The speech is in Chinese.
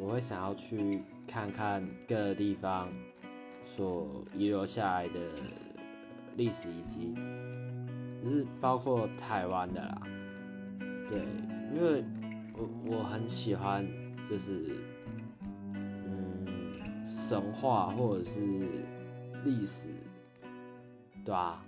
我会想要去看看各个地方所遗留下来的历史遗迹就是包括台湾的啦。对因为我我很喜欢就是嗯神话或者是历史对吧？